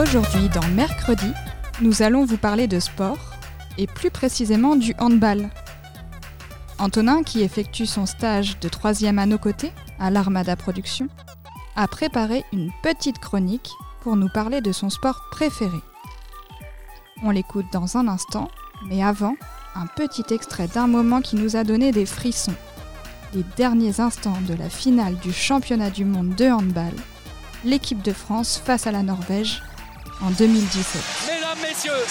Aujourd'hui, dans Mercredi, nous allons vous parler de sport, et plus précisément du handball. Antonin, qui effectue son stage de troisième à nos côtés, à l'Armada Production, a préparé une petite chronique pour nous parler de son sport préféré. On l'écoute dans un instant, mais avant, un petit extrait d'un moment qui nous a donné des frissons. Les derniers instants de la finale du championnat du monde de handball, l'équipe de France face à la Norvège en 2017. Mesdames, Messieurs,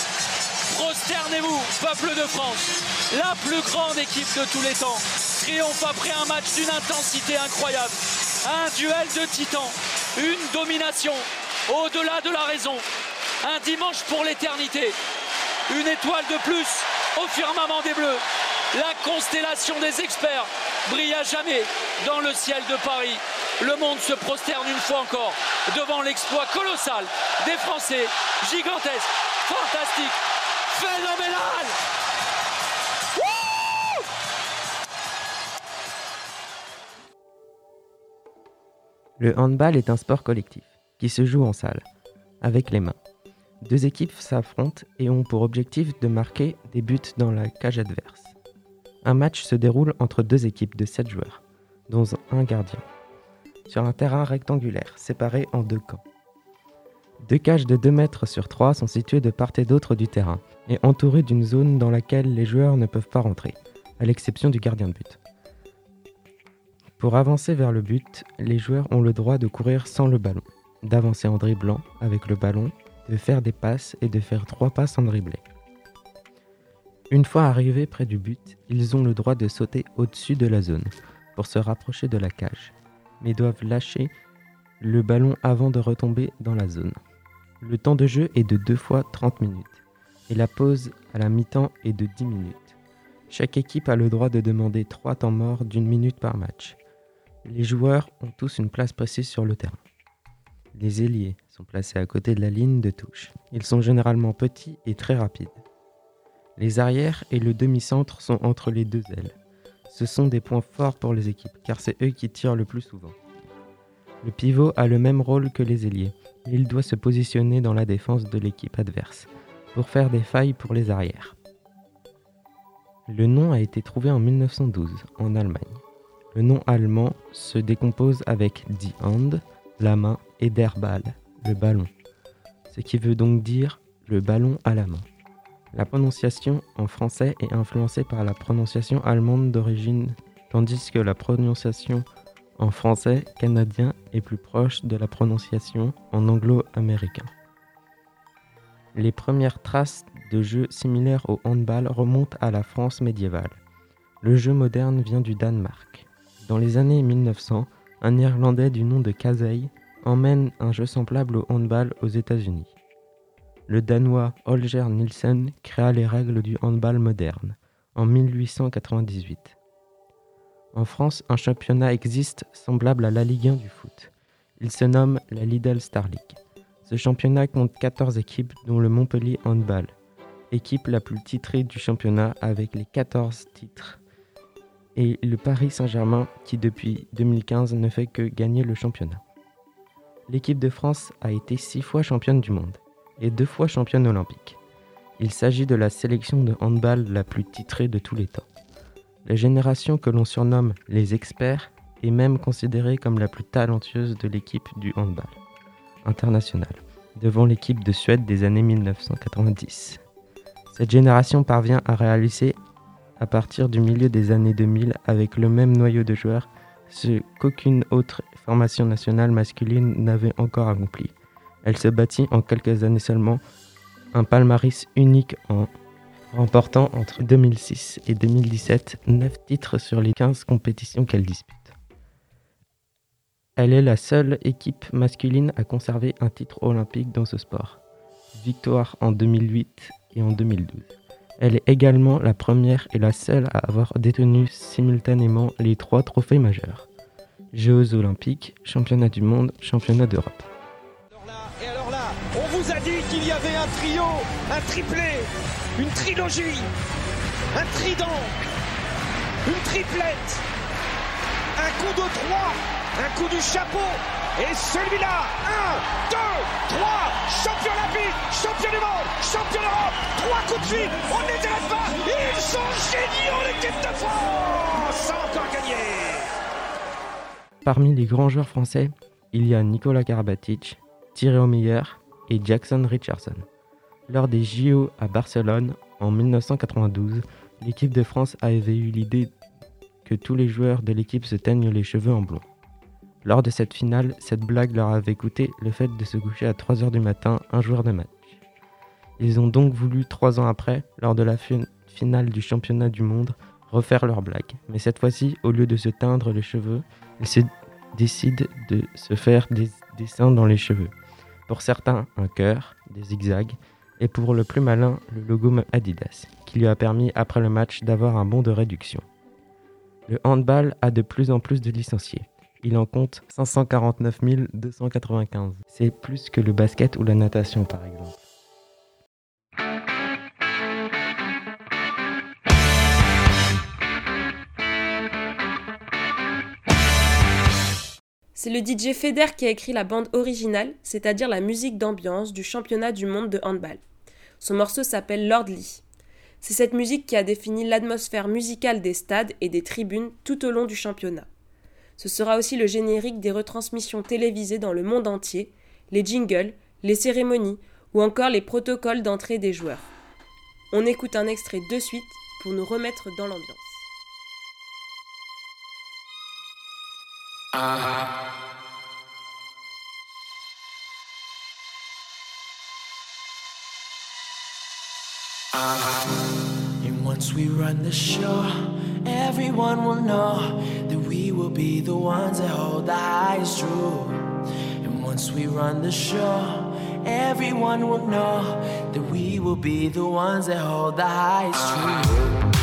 prosternez-vous, peuple de France. La plus grande équipe de tous les temps triomphe après un match d'une intensité incroyable. Un duel de titans, une domination au-delà de la raison. Un dimanche pour l'éternité. Une étoile de plus au firmament des Bleus. La constellation des experts brille à jamais dans le ciel de Paris. Le monde se prosterne une fois encore devant l'exploit colossal des Français. Gigantesque, fantastique, phénoménal Le handball est un sport collectif qui se joue en salle, avec les mains. Deux équipes s'affrontent et ont pour objectif de marquer des buts dans la cage adverse. Un match se déroule entre deux équipes de 7 joueurs, dont un gardien, sur un terrain rectangulaire séparé en deux camps. Deux cages de 2 mètres sur 3 sont situées de part et d'autre du terrain et entourées d'une zone dans laquelle les joueurs ne peuvent pas rentrer, à l'exception du gardien de but. Pour avancer vers le but, les joueurs ont le droit de courir sans le ballon, d'avancer en dribblant avec le ballon, de faire des passes et de faire trois passes en dribblé. Une fois arrivés près du but, ils ont le droit de sauter au-dessus de la zone pour se rapprocher de la cage, mais doivent lâcher le ballon avant de retomber dans la zone. Le temps de jeu est de 2 fois 30 minutes et la pause à la mi-temps est de 10 minutes. Chaque équipe a le droit de demander 3 temps morts d'une minute par match. Les joueurs ont tous une place précise sur le terrain. Les ailiers sont placés à côté de la ligne de touche. Ils sont généralement petits et très rapides. Les arrières et le demi-centre sont entre les deux ailes. Ce sont des points forts pour les équipes car c'est eux qui tirent le plus souvent. Le pivot a le même rôle que les ailiers. Il doit se positionner dans la défense de l'équipe adverse pour faire des failles pour les arrières. Le nom a été trouvé en 1912 en Allemagne. Le nom allemand se décompose avec die Hand, la main, et der Ball, le ballon, ce qui veut donc dire le ballon à la main. La prononciation en français est influencée par la prononciation allemande d'origine, tandis que la prononciation en français canadien est plus proche de la prononciation en anglo-américain. Les premières traces de jeux similaires au handball remontent à la France médiévale. Le jeu moderne vient du Danemark. Dans les années 1900, un Irlandais du nom de Casey emmène un jeu semblable au handball aux États-Unis. Le Danois Holger Nielsen créa les règles du handball moderne en 1898. En France, un championnat existe semblable à la Ligue 1 du foot. Il se nomme la Lidl Star League. Ce championnat compte 14 équipes, dont le Montpellier Handball, équipe la plus titrée du championnat avec les 14 titres, et le Paris Saint-Germain qui depuis 2015 ne fait que gagner le championnat. L'équipe de France a été six fois championne du monde et deux fois championne olympique. Il s'agit de la sélection de handball la plus titrée de tous les temps. La génération que l'on surnomme les experts est même considérée comme la plus talentueuse de l'équipe du handball international, devant l'équipe de Suède des années 1990. Cette génération parvient à réaliser à partir du milieu des années 2000 avec le même noyau de joueurs ce qu'aucune autre formation nationale masculine n'avait encore accompli. Elle se bâtit en quelques années seulement un palmarès unique en remportant entre 2006 et 2017 9 titres sur les 15 compétitions qu'elle dispute. Elle est la seule équipe masculine à conserver un titre olympique dans ce sport. Victoire en 2008 et en 2012. Elle est également la première et la seule à avoir détenu simultanément les trois trophées majeurs. Jeux olympiques, championnat du monde, championnat d'Europe. Un triplé, une trilogie, un trident, une triplette, un coup de trois, un coup du chapeau, et celui-là, 1, 2, 3, champion olympique, champion du monde, champion d'Europe, trois coups de suite, on n'était pas, ils sont géniaux l'équipe de France, encore gagné. Parmi les grands joueurs français, il y a Nicolas Karabatic, Thierry Omeyer et Jackson Richardson. Lors des JO à Barcelone en 1992, l'équipe de France avait eu l'idée que tous les joueurs de l'équipe se teignent les cheveux en blond. Lors de cette finale, cette blague leur avait coûté le fait de se coucher à 3h du matin un jour de match. Ils ont donc voulu, trois ans après, lors de la finale du championnat du monde, refaire leur blague. Mais cette fois-ci, au lieu de se teindre les cheveux, ils se décident de se faire des dessins dans les cheveux. Pour certains, un cœur, des zigzags, et pour le plus malin, le logo Adidas, qui lui a permis après le match d'avoir un bon de réduction. Le handball a de plus en plus de licenciés il en compte 549 295. C'est plus que le basket ou la natation par exemple. C'est le DJ Feder qui a écrit la bande originale, c'est-à-dire la musique d'ambiance du championnat du monde de handball. Son morceau s'appelle Lord Lee. C'est cette musique qui a défini l'atmosphère musicale des stades et des tribunes tout au long du championnat. Ce sera aussi le générique des retransmissions télévisées dans le monde entier, les jingles, les cérémonies ou encore les protocoles d'entrée des joueurs. On écoute un extrait de suite pour nous remettre dans l'ambiance. Once we run the show, everyone will know that we will be the ones that hold the highest truth. And once we run the show, everyone will know that we will be the ones that hold the highest truth.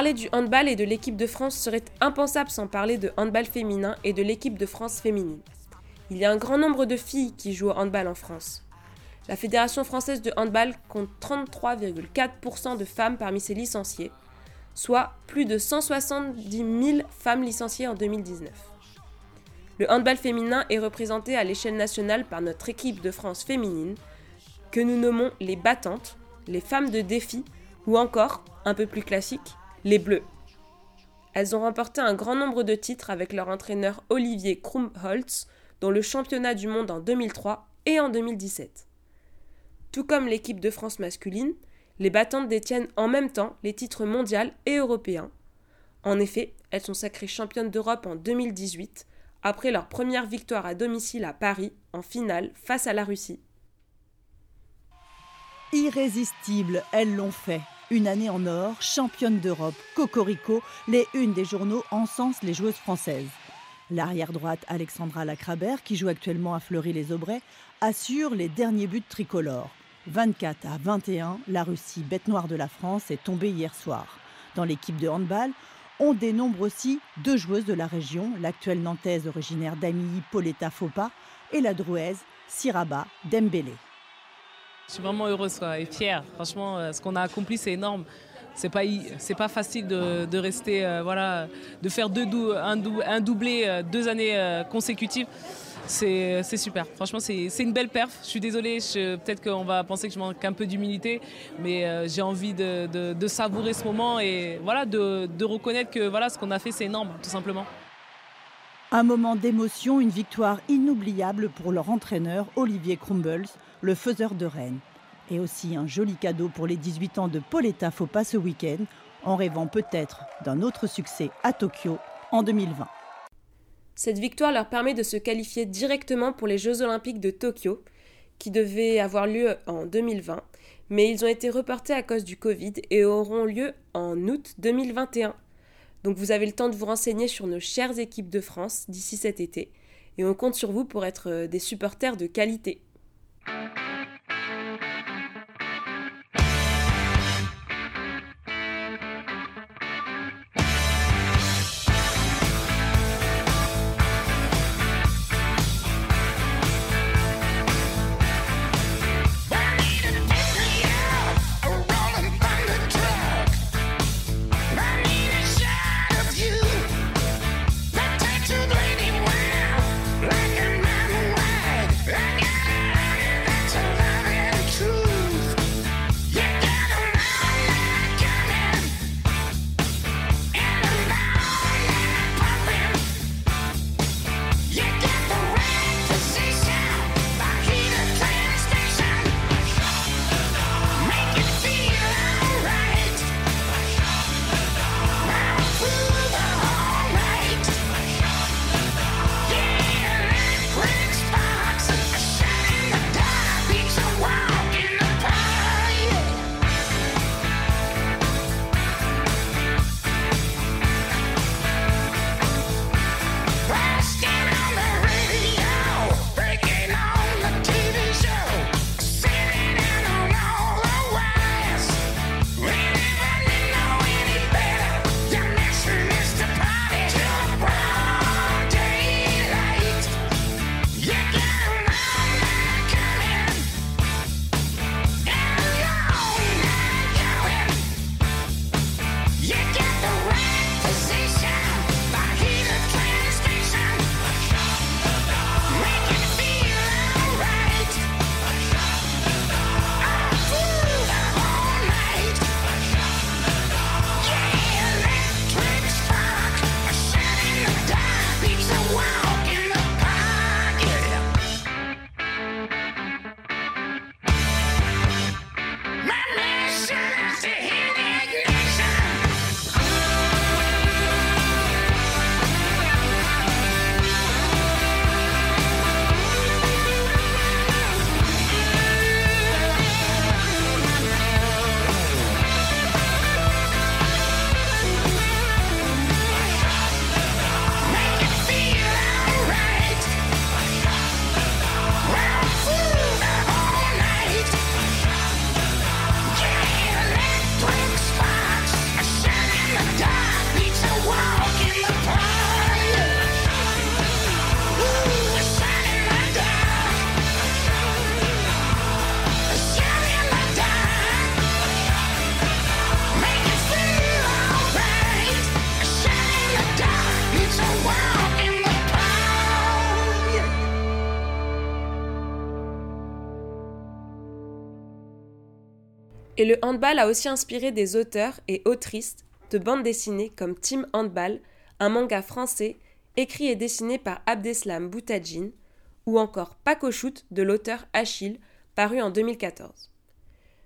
Parler du handball et de l'équipe de France serait impensable sans parler de handball féminin et de l'équipe de France féminine. Il y a un grand nombre de filles qui jouent au handball en France. La Fédération française de handball compte 33,4% de femmes parmi ses licenciés, soit plus de 170 000 femmes licenciées en 2019. Le handball féminin est représenté à l'échelle nationale par notre équipe de France féminine, que nous nommons les battantes, les femmes de défi, ou encore, un peu plus classique, les Bleus. Elles ont remporté un grand nombre de titres avec leur entraîneur Olivier Krumholtz, dont le championnat du monde en 2003 et en 2017. Tout comme l'équipe de France masculine, les battantes détiennent en même temps les titres mondiaux et européens. En effet, elles sont sacrées championnes d'Europe en 2018, après leur première victoire à domicile à Paris en finale face à la Russie. Irrésistibles, elles l'ont fait. Une année en or, championne d'Europe, Cocorico, les unes des journaux encensent les joueuses françaises. L'arrière droite Alexandra Lacrabert, qui joue actuellement à Fleury-les-Aubrais, assure les derniers buts tricolores. 24 à 21, la Russie, bête noire de la France, est tombée hier soir. Dans l'équipe de handball, on dénombre aussi deux joueuses de la région, l'actuelle nantaise originaire d'Amilly Pauletta Fopa et la drouaise Siraba Dembélé. Je suis vraiment heureuse et fière. Franchement, euh, ce qu'on a accompli, c'est énorme. C'est pas pas facile de, rester euh, voilà de faire deux un, un, doublé euh, deux années consécutives. C'est super. Franchement, c'est une belle perf. Je suis désolée, peut-être qu'on va penser que je manque un peu d'humilité, mais j'ai envie de, de, savourer ce moment et voilà, de, de reconnaître que voilà, ce qu'on a fait, c'est énorme, tout simplement. Un moment d'émotion, une victoire inoubliable pour leur entraîneur Olivier Crumbles, le faiseur de Rennes. Et aussi un joli cadeau pour les 18 ans de Pauletta Fopa ce week-end, en rêvant peut-être d'un autre succès à Tokyo en 2020. Cette victoire leur permet de se qualifier directement pour les Jeux olympiques de Tokyo, qui devaient avoir lieu en 2020, mais ils ont été reportés à cause du Covid et auront lieu en août 2021. Donc vous avez le temps de vous renseigner sur nos chères équipes de France d'ici cet été, et on compte sur vous pour être des supporters de qualité. Et le handball a aussi inspiré des auteurs et autrices de bandes dessinées comme Team Handball, un manga français écrit et dessiné par Abdeslam Boutadjine, ou encore Paco Shoot de l'auteur Achille, paru en 2014.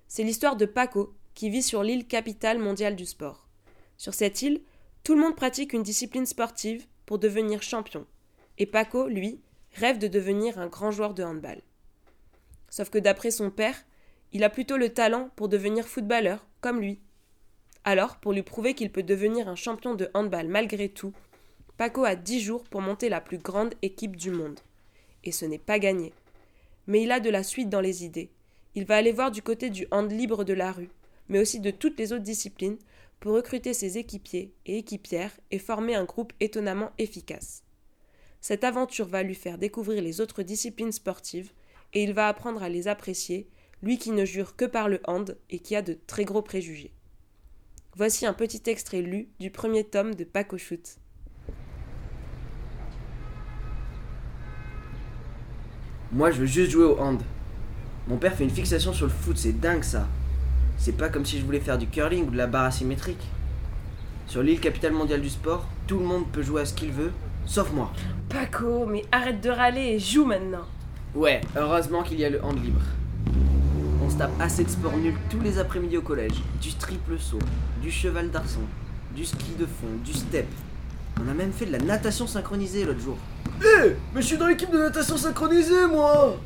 C'est l'histoire de Paco qui vit sur l'île capitale mondiale du sport. Sur cette île, tout le monde pratique une discipline sportive pour devenir champion. Et Paco, lui, rêve de devenir un grand joueur de handball. Sauf que d'après son père, il a plutôt le talent pour devenir footballeur, comme lui. Alors, pour lui prouver qu'il peut devenir un champion de handball malgré tout, Paco a dix jours pour monter la plus grande équipe du monde. Et ce n'est pas gagné. Mais il a de la suite dans les idées. Il va aller voir du côté du hand libre de la rue, mais aussi de toutes les autres disciplines, pour recruter ses équipiers et équipières et former un groupe étonnamment efficace. Cette aventure va lui faire découvrir les autres disciplines sportives, et il va apprendre à les apprécier lui qui ne jure que par le hand et qui a de très gros préjugés. Voici un petit extrait lu du premier tome de Paco Shoot. Moi, je veux juste jouer au hand. Mon père fait une fixation sur le foot, c'est dingue ça. C'est pas comme si je voulais faire du curling ou de la barre asymétrique. Sur l'île capitale mondiale du sport, tout le monde peut jouer à ce qu'il veut, sauf moi. Paco, mais arrête de râler et joue maintenant. Ouais, heureusement qu'il y a le hand libre. On se tape assez de sport nul tous les après-midi au collège. Du triple saut, du cheval d'arçon, du ski de fond, du step. On a même fait de la natation synchronisée l'autre jour. Hé Mais je suis dans l'équipe de natation synchronisée, moi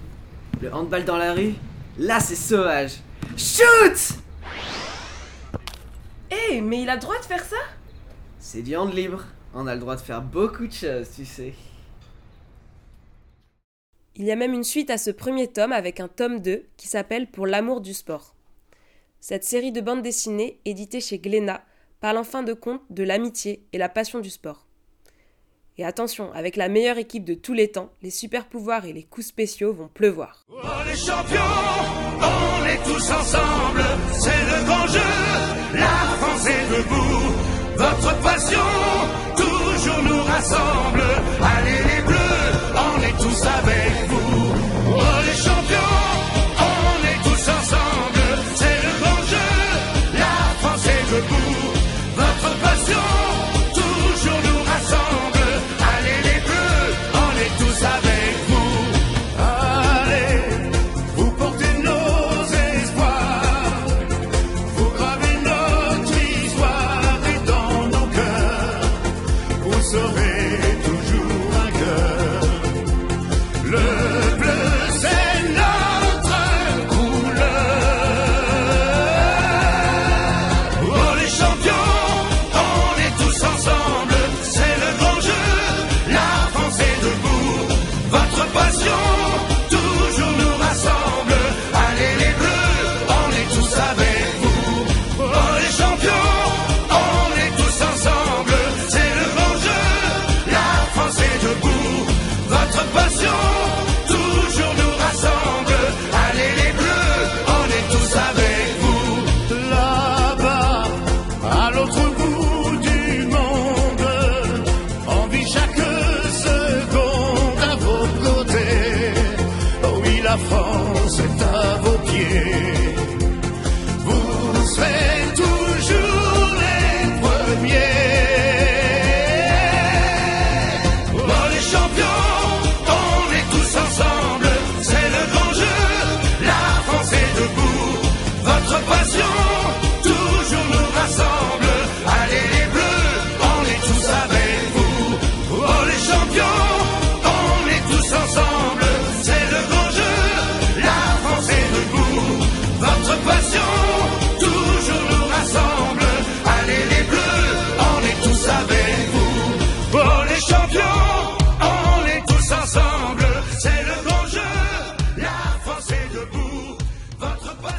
Le handball dans la rue, là c'est sauvage. Shoot Hé, mais il a le droit de faire ça? C'est du hand libre. On a le droit de faire beaucoup de choses, tu sais. Il y a même une suite à ce premier tome avec un tome 2 qui s'appelle Pour l'amour du sport. Cette série de bandes dessinées, éditée chez Glénat, parle en fin de compte de l'amitié et la passion du sport. Et attention, avec la meilleure équipe de tous les temps, les super pouvoirs et les coups spéciaux vont pleuvoir. Oh les champions, on est tous ensemble, c'est le grand jeu, la France est debout, votre passion toujours nous rassemble, allez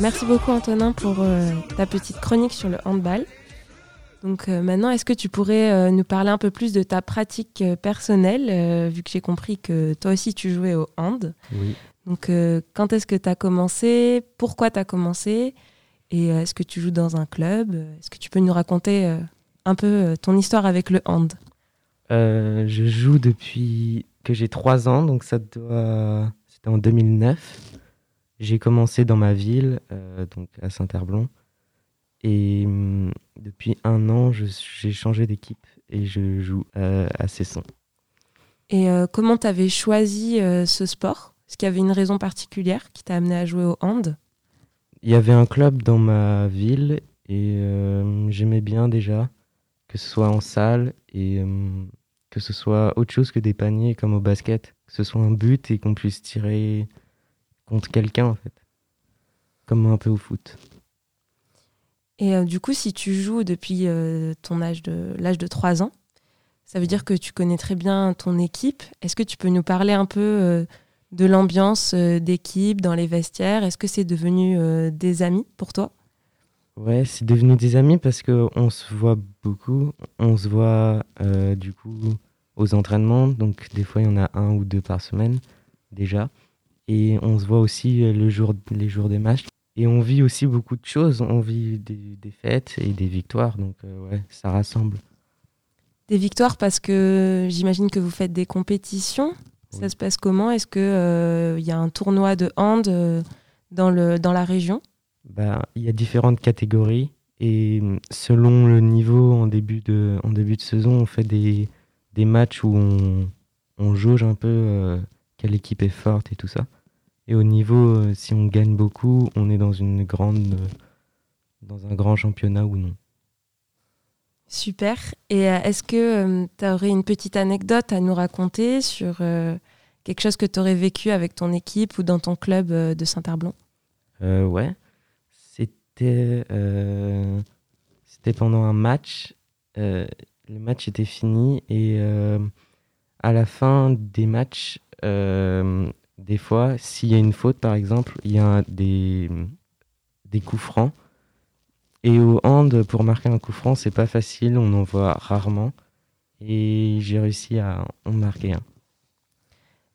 Merci beaucoup Antonin pour euh, ta petite chronique sur le handball. Donc euh, maintenant, est-ce que tu pourrais euh, nous parler un peu plus de ta pratique personnelle, vu que j'ai compris que toi aussi tu jouais au hand? Oui. Donc quand est-ce que tu as commencé? Pourquoi tu as commencé? Et est-ce que tu joues dans un club? Est-ce que tu peux nous raconter un peu ton histoire avec le hand? Je joue depuis que j'ai 3 ans, donc ça doit. C'était en 2009. J'ai commencé dans ma ville, euh, donc à Saint-Herblon. Et hum, depuis un an, je- j'ai changé d'équipe et je joue euh, à Cesson. Et euh, comment tu avais choisi euh, ce sport? Est-ce qu'il y avait une raison particulière qui t'a amené à jouer au hand? Il y avait un club dans ma ville et euh, j'aimais bien déjà que ce soit en salle et euh, que ce soit autre chose que des paniers comme au basket, que ce soit un but et qu'on puisse tirer contre quelqu'un en fait, comme un peu au foot. Et euh, du coup, si tu joues depuis euh, ton âge de l'âge de 3 ans, ça veut dire que tu connais très bien ton équipe. Est-ce que tu peux nous parler un peu euh, de l'ambiance d'équipe dans les vestiaires? Est-ce que c'est devenu des amis pour toi? Ouais, c'est devenu des amis parce que on se voit beaucoup. On se voit du coup aux entraînements, donc des fois il y en a un ou deux par semaine déjà. Et on se voit aussi euh, le jour, les jours des matchs. Et on vit aussi beaucoup de choses. On vit des, des fêtes et des victoires, donc euh, ouais, ça rassemble. Des victoires parce que j'imagine que vous faites des compétitions. Ça se passe comment? Est-ce qu'il y a un tournoi de hand euh, dans, le, dans la région? Bah, il y a différentes catégories et selon le niveau en début de, en début de saison, on fait des, des matchs où on, on jauge un peu euh, quelle équipe est forte et tout ça. Et au niveau, euh, si on gagne beaucoup, on est dans une grande, euh, dans un grand championnat ou non. Super. Et euh, est-ce que tu aurais une petite anecdote à nous raconter sur euh, quelque chose que tu aurais vécu avec ton équipe ou dans ton club euh, de Saint-Arblon Euh, ouais, c'était euh, c'était pendant un match. Euh, le match était fini et euh, à la fin des matchs, euh, des fois, s'il y a une faute par exemple, il y a des, des coups francs. Et au hand, pour marquer un coup franc, c'est pas facile, on en voit rarement. Et j'ai réussi à en marquer un.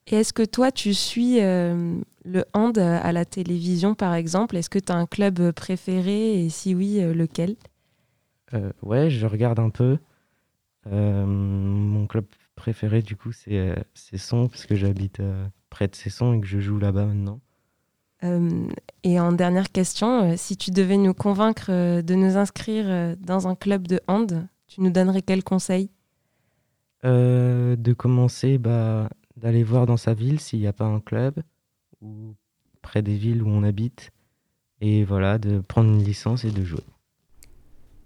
Et est-ce que toi, tu suis euh, le hand à la télévision, par exemple? Est-ce que tu as un club préféré? Et si oui, euh, lequel? Euh, ouais, je regarde un peu. Euh, mon club préféré, du coup, c'est Cesson, parce que j'habite près de Cesson et que je joue là-bas maintenant. Euh, Et en dernière question, euh, si tu devais nous convaincre euh, de nous inscrire dans un club de hand, tu nous donnerais quel conseil? Euh, de commencer, bah, d'aller voir dans sa ville s'il n'y a pas un club, ou près des villes où on habite. Et voilà, de prendre une licence et de jouer.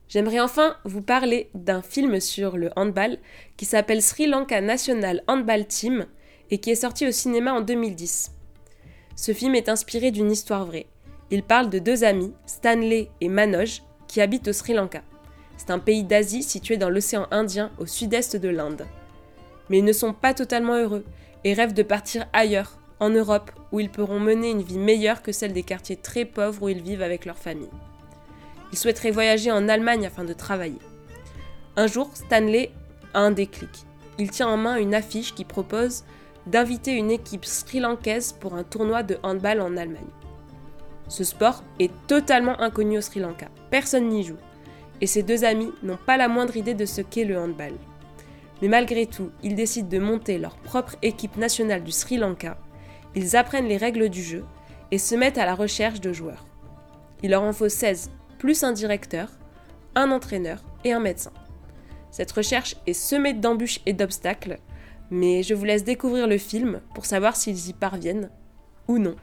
J'aimerais enfin vous parler d'un film sur le handball qui s'appelle Sri Lanka National Handball Team et qui est sorti au cinéma en 2010. Ce film est inspiré d'une histoire vraie. Il parle de deux amis, Stanley et Manoj, qui habitent au Sri Lanka. C'est un pays d'Asie situé dans l'océan Indien au sud-est de l'Inde. Mais ils ne sont pas totalement heureux et rêvent de partir ailleurs, en Europe, où ils pourront mener une vie meilleure que celle des quartiers très pauvres où ils vivent avec leur famille. Ils souhaiteraient voyager en Allemagne afin de travailler. Un jour, Stanley a un déclic. Il tient en main une affiche qui propose d'inviter une équipe sri-lankaise pour un tournoi de handball en Allemagne. Ce sport est totalement inconnu au Sri Lanka. Personne n'y joue. Et ses deux amis n'ont pas la moindre idée de ce qu'est le handball. Mais malgré tout, ils décident de monter leur propre équipe nationale du Sri Lanka. Ils apprennent les règles du jeu et se mettent à la recherche de joueurs. Il leur en faut 16 plus un directeur, un entraîneur et un médecin. Cette recherche est semée d'embûches et d'obstacles, mais je vous laisse découvrir le film pour savoir s'ils y parviennent ou non.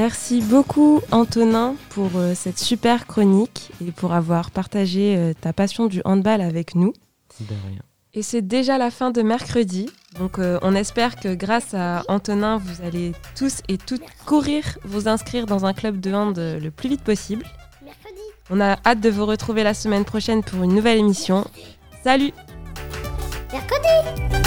Merci beaucoup Antonin pour euh, cette super chronique et pour avoir partagé euh, ta passion du handball avec nous. De rien. Et c'est déjà la fin de mercredi, donc euh, on espère que grâce à Antonin, vous allez tous et toutes courir, vous inscrire dans un club de hand le plus vite possible. Mercredi. On a hâte de vous retrouver la semaine prochaine pour une nouvelle émission. Salut Mercredi.